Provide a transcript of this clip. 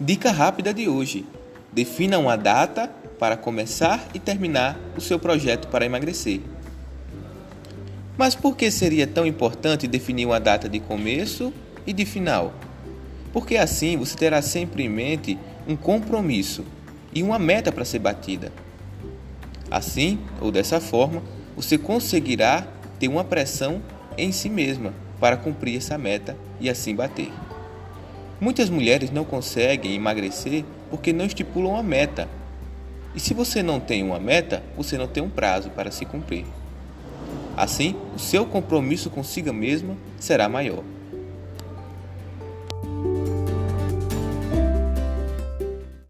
Dica rápida de hoje: defina uma data para começar e terminar o seu projeto para emagrecer. Mas por que seria tão importante definir uma data de começo e de final? Porque assim você terá sempre em mente um compromisso e uma meta para ser batida. Assim, ou dessa forma, você conseguirá ter uma pressão em si mesma para cumprir essa meta e assim bater. Muitas mulheres não conseguem emagrecer porque não estipulam uma meta. E se você não tem uma meta, você não tem um prazo para se cumprir. Assim, o seu compromisso consigo mesma será maior.